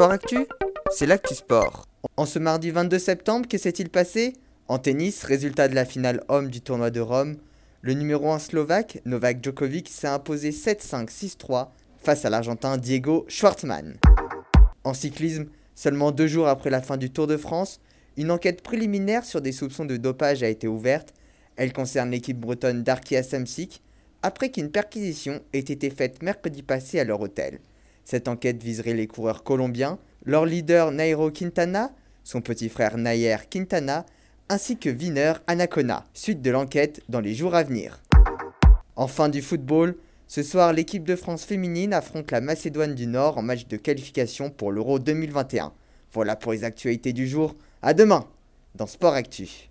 Sport Actu, c'est l'actu sport. En ce mardi 22 septembre, que s'est-il passé? En tennis, résultat de la finale homme du tournoi de Rome, le numéro 1 slovaque, Novak Djokovic, s'est imposé 7-5, 6-3 face à l'Argentin Diego Schwartzmann. En cyclisme, seulement deux jours après la fin du Tour de France, une enquête préliminaire sur des soupçons de dopage a été ouverte. Elle concerne l'équipe bretonne d'Arkia Samsic, après qu'une perquisition ait été faite mercredi passé à leur hôtel. Cette enquête viserait les coureurs colombiens, leur leader Nairo Quintana, son petit frère Nayer Quintana, ainsi que Wiener Anacona, suite de l'enquête dans les jours à venir. Enfin du football, ce soir l'équipe de France féminine affronte la Macédoine du Nord en match de qualification pour l'Euro 2021. Voilà pour les actualités du jour, à demain dans Sport Actu.